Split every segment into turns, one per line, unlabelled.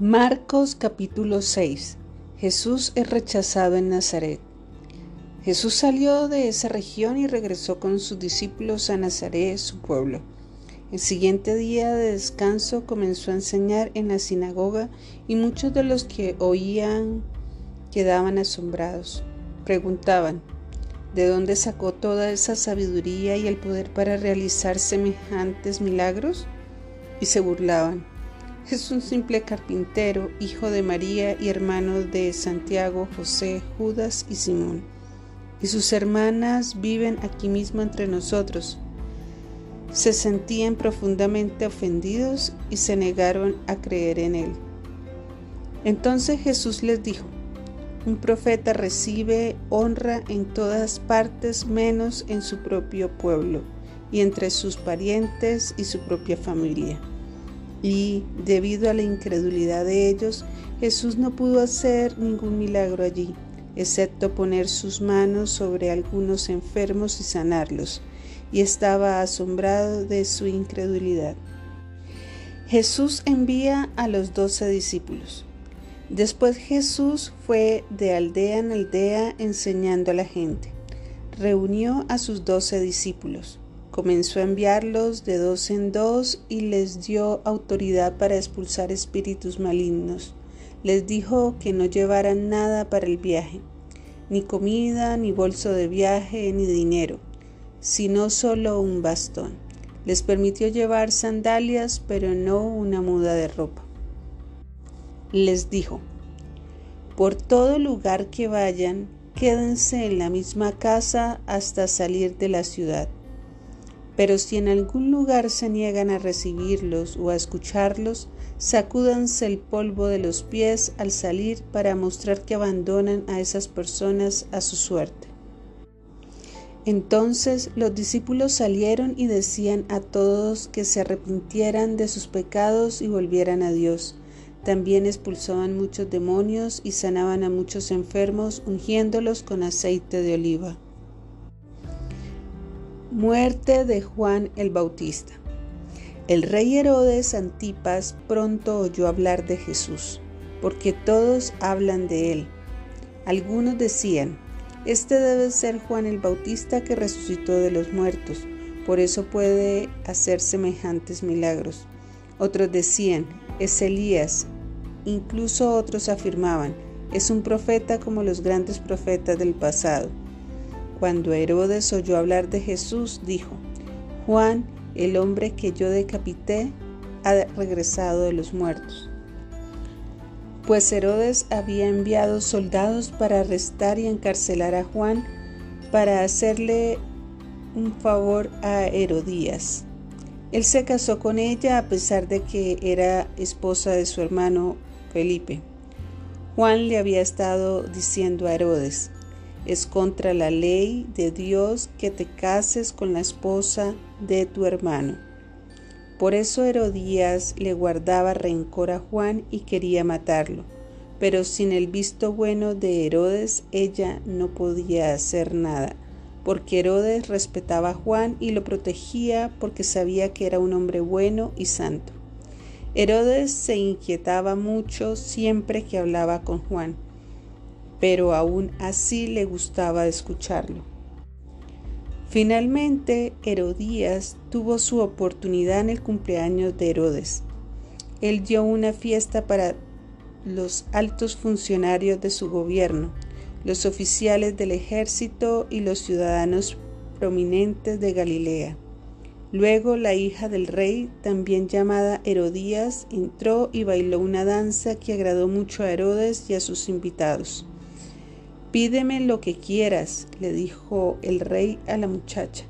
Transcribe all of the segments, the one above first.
Marcos capítulo 6 Jesús es rechazado en Nazaret. Jesús salió de esa región y regresó con sus discípulos a Nazaret, su pueblo. El siguiente día de descanso comenzó a enseñar en la sinagoga y muchos de los que oían quedaban asombrados. Preguntaban, ¿de dónde sacó toda esa sabiduría y el poder para realizar semejantes milagros? Y se burlaban. Es un simple carpintero, hijo de María y hermano de Santiago, José, Judas y Simón. Y sus hermanas viven aquí mismo entre nosotros. Se sentían profundamente ofendidos y se negaron a creer en él. Entonces Jesús les dijo, un profeta recibe honra en todas partes menos en su propio pueblo y entre sus parientes y su propia familia. Y debido a la incredulidad de ellos, Jesús no pudo hacer ningún milagro allí, excepto poner sus manos sobre algunos enfermos y sanarlos, y estaba asombrado de su incredulidad. Jesús envía a los doce discípulos. Después Jesús fue de aldea en aldea enseñando a la gente. Reunió a sus doce discípulos Comenzó a enviarlos de dos en dos y les dio autoridad para expulsar espíritus malignos. Les dijo que no llevaran nada para el viaje, ni comida, ni bolso de viaje, ni dinero, sino solo un bastón. Les permitió llevar sandalias, pero no una muda de ropa. Les dijo, por todo lugar que vayan, quédense en la misma casa hasta salir de la ciudad. Pero si en algún lugar se niegan a recibirlos o a escucharlos, sacúdanse el polvo de los pies al salir para mostrar que abandonan a esas personas a su suerte. Entonces los discípulos salieron y decían a todos que se arrepintieran de sus pecados y volvieran a Dios. También expulsaban muchos demonios y sanaban a muchos enfermos, ungiéndolos con aceite de oliva. Muerte de Juan el Bautista. El rey Herodes Antipas pronto oyó hablar de Jesús, porque todos hablan de él. Algunos decían, este debe ser Juan el Bautista que resucitó de los muertos, por eso puede hacer semejantes milagros. Otros decían, es Elías. Incluso otros afirmaban, es un profeta como los grandes profetas del pasado. Cuando Herodes oyó hablar de Jesús, dijo, Juan, el hombre que yo decapité, ha regresado de los muertos. Pues Herodes había enviado soldados para arrestar y encarcelar a Juan para hacerle un favor a Herodías. Él se casó con ella a pesar de que era esposa de su hermano Felipe. Juan le había estado diciendo a Herodes, es contra la ley de Dios que te cases con la esposa de tu hermano. Por eso Herodías le guardaba rencor a Juan y quería matarlo. Pero sin el visto bueno de Herodes ella no podía hacer nada, porque Herodes respetaba a Juan y lo protegía porque sabía que era un hombre bueno y santo. Herodes se inquietaba mucho siempre que hablaba con Juan pero aún así le gustaba escucharlo. Finalmente, Herodías tuvo su oportunidad en el cumpleaños de Herodes. Él dio una fiesta para los altos funcionarios de su gobierno, los oficiales del ejército y los ciudadanos prominentes de Galilea. Luego la hija del rey, también llamada Herodías, entró y bailó una danza que agradó mucho a Herodes y a sus invitados. Pídeme lo que quieras, le dijo el rey a la muchacha,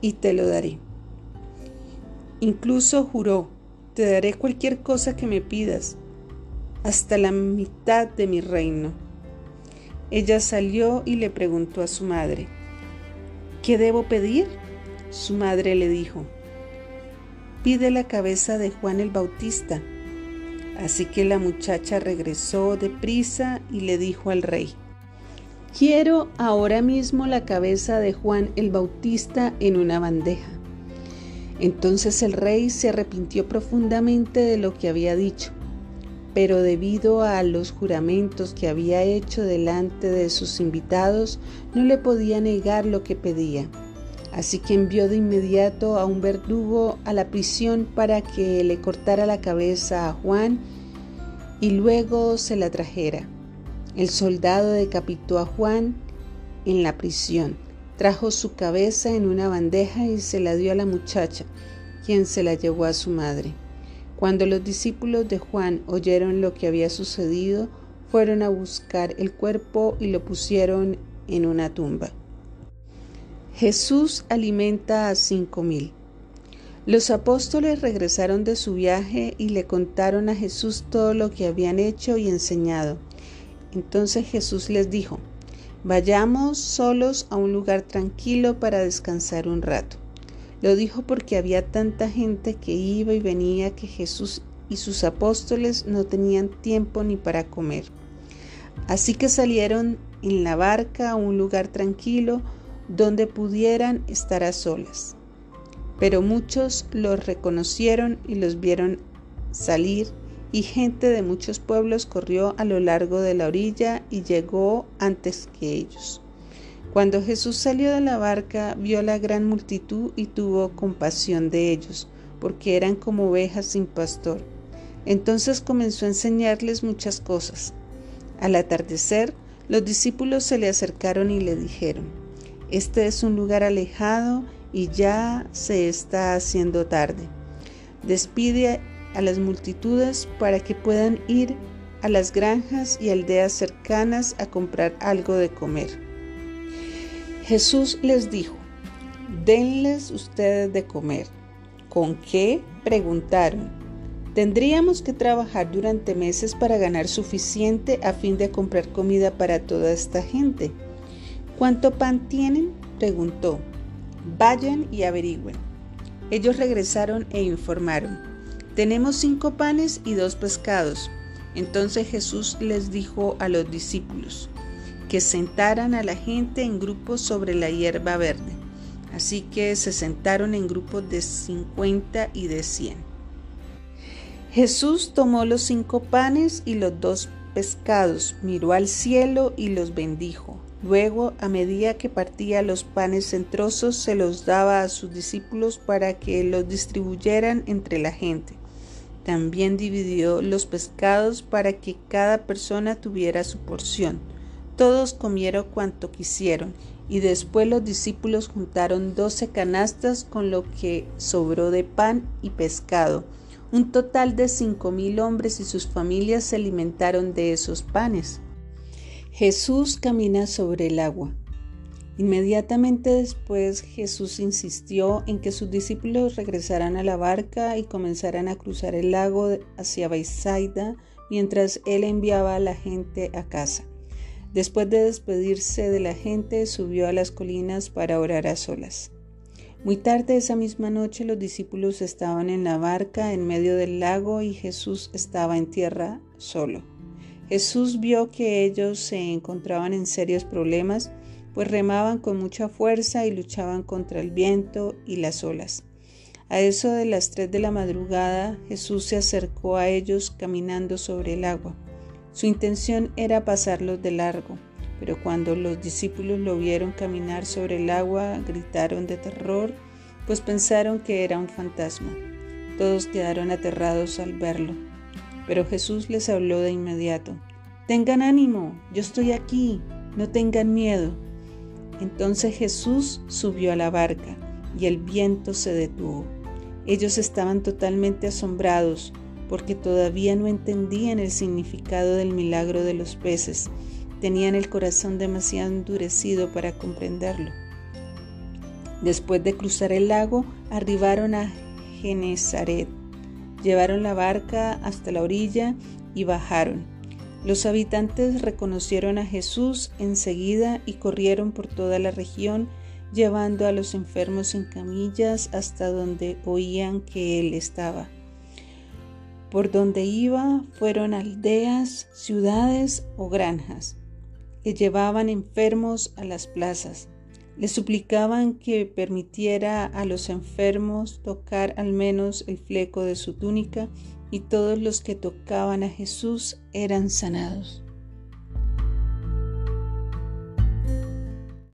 y te lo daré. Incluso juró, te daré cualquier cosa que me pidas, hasta la mitad de mi reino. Ella salió y le preguntó a su madre, ¿qué debo pedir? Su madre le dijo, pide la cabeza de Juan el Bautista. Así que la muchacha regresó deprisa y le dijo al rey, Quiero ahora mismo la cabeza de Juan el Bautista en una bandeja. Entonces el rey se arrepintió profundamente de lo que había dicho. pero debido a los juramentos que había hecho delante de sus invitados, no le podía negar lo que pedía. Así que envió de inmediato a un verdugo a la prisión para que le cortara la cabeza a Juan y luego se la trajera. El soldado decapitó a Juan en la prisión, trajo su cabeza en una bandeja y se la dio a la muchacha, quien se la llevó a su madre. Cuando los discípulos de Juan oyeron lo que había sucedido, fueron a buscar el cuerpo y lo pusieron en una tumba. Jesús alimenta a cinco mil. Los apóstoles regresaron de su viaje y le contaron a Jesús todo lo que habían hecho y enseñado. Entonces Jesús les dijo, Vayamos solos a un lugar tranquilo para descansar un rato. Lo dijo porque había tanta gente que iba y venía que Jesús y sus apóstoles no tenían tiempo ni para comer. Así que salieron en la barca a un lugar tranquilo donde pudieran estar a solas. Pero muchos los reconocieron y los vieron salir y gente de muchos pueblos corrió a lo largo de la orilla y llegó antes que ellos. Cuando Jesús salió de la barca, vio la gran multitud y tuvo compasión de ellos, porque eran como ovejas sin pastor. Entonces comenzó a enseñarles muchas cosas. Al atardecer, los discípulos se le acercaron y le dijeron, Este es un lugar alejado y ya se está haciendo tarde. Despide a las multitudes para que puedan ir a las granjas y aldeas cercanas a comprar algo de comer. Jesús les dijo, denles ustedes de comer. ¿Con qué? preguntaron. Tendríamos que trabajar durante meses para ganar suficiente a fin de comprar comida para toda esta gente. ¿Cuánto pan tienen? preguntó. Vayan y averigüen. Ellos regresaron e informaron. Tenemos cinco panes y dos pescados. Entonces Jesús les dijo a los discípulos, que sentaran a la gente en grupos sobre la hierba verde. Así que se sentaron en grupos de 50 y de 100. Jesús tomó los cinco panes y los dos pescados, miró al cielo y los bendijo. Luego, a medida que partía los panes en trozos, se los daba a sus discípulos para que los distribuyeran entre la gente. También dividió los pescados para que cada persona tuviera su porción. Todos comieron cuanto quisieron, y después los discípulos juntaron doce canastas con lo que sobró de pan y pescado. Un total de cinco mil hombres y sus familias se alimentaron de esos panes. Jesús camina sobre el agua. Inmediatamente después Jesús insistió en que sus discípulos regresaran a la barca y comenzaran a cruzar el lago hacia Baisaida mientras él enviaba a la gente a casa. Después de despedirse de la gente, subió a las colinas para orar a solas. Muy tarde esa misma noche los discípulos estaban en la barca en medio del lago y Jesús estaba en tierra solo. Jesús vio que ellos se encontraban en serios problemas, pues remaban con mucha fuerza y luchaban contra el viento y las olas. A eso de las tres de la madrugada, Jesús se acercó a ellos caminando sobre el agua. Su intención era pasarlos de largo, pero cuando los discípulos lo vieron caminar sobre el agua, gritaron de terror, pues pensaron que era un fantasma. Todos quedaron aterrados al verlo, pero Jesús les habló de inmediato. Tengan ánimo, yo estoy aquí, no tengan miedo. Entonces Jesús subió a la barca y el viento se detuvo. Ellos estaban totalmente asombrados porque todavía no entendían el significado del milagro de los peces. Tenían el corazón demasiado endurecido para comprenderlo. Después de cruzar el lago, arribaron a Genezaret. Llevaron la barca hasta la orilla y bajaron. Los habitantes reconocieron a Jesús enseguida y corrieron por toda la región, llevando a los enfermos en camillas hasta donde oían que Él estaba. Por donde iba fueron aldeas, ciudades o granjas. Le llevaban enfermos a las plazas. Le suplicaban que permitiera a los enfermos tocar al menos el fleco de su túnica y todos los que tocaban a Jesús eran sanados.